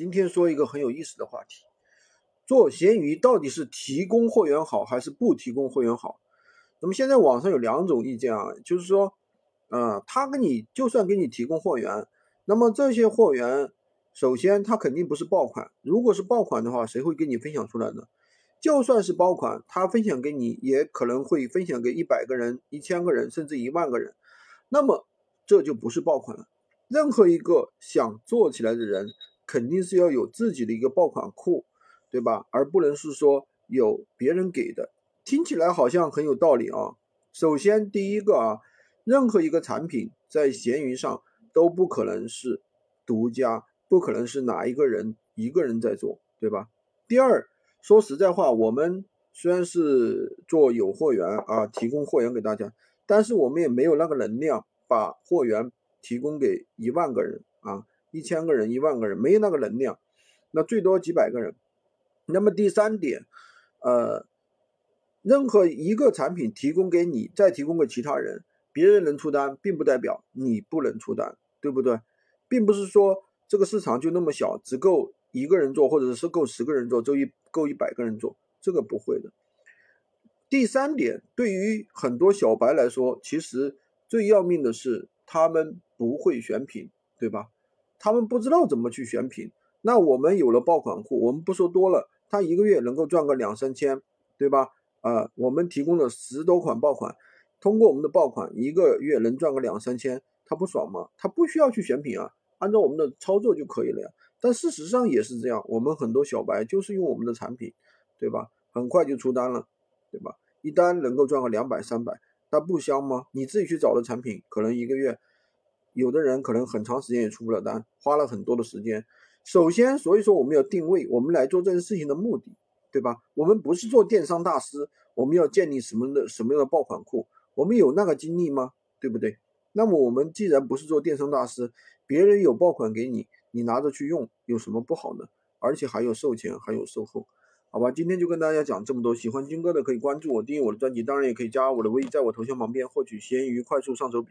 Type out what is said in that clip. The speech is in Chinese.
今天说一个很有意思的话题：做闲鱼到底是提供货源好还是不提供货源好？那么现在网上有两种意见啊，就是说，呃，他给你就算给你提供货源，那么这些货源首先他肯定不是爆款，如果是爆款的话，谁会给你分享出来呢？就算是爆款，他分享给你也可能会分享给一百个人、一千个人，甚至一万个人，那么这就不是爆款了。任何一个想做起来的人，肯定是要有自己的一个爆款库，对吧？而不能是说有别人给的。听起来好像很有道理啊。首先，第一个啊，任何一个产品在闲鱼上都不可能是独家，不可能是哪一个人一个人在做，对吧？第二。说实在话，我们虽然是做有货源啊，提供货源给大家，但是我们也没有那个能量把货源提供给一万个人啊，一千个人、一万个人，没有那个能量，那最多几百个人。那么第三点，呃，任何一个产品提供给你，再提供给其他人，别人能出单，并不代表你不能出单，对不对？并不是说这个市场就那么小，只够。一个人做，或者是够十个人做，就一够一百个人做，这个不会的。第三点，对于很多小白来说，其实最要命的是他们不会选品，对吧？他们不知道怎么去选品。那我们有了爆款库，我们不说多了，他一个月能够赚个两三千，对吧？啊，我们提供了十多款爆款，通过我们的爆款，一个月能赚个两三千，他不爽吗？他不需要去选品啊，按照我们的操作就可以了呀。但事实上也是这样，我们很多小白就是用我们的产品，对吧？很快就出单了，对吧？一单能够赚个两百三百，那不香吗？你自己去找的产品，可能一个月，有的人可能很长时间也出不了单，花了很多的时间。首先，所以说我们要定位，我们来做这件事情的目的，对吧？我们不是做电商大师，我们要建立什么的什么样的爆款库？我们有那个精力吗？对不对？那么我们既然不是做电商大师，别人有爆款给你。你拿着去用有什么不好呢？而且还有售前，还有售后，好吧？今天就跟大家讲这么多。喜欢军哥的可以关注我，订阅我的专辑，当然也可以加我的微，在我头像旁边获取闲鱼快速上手笔。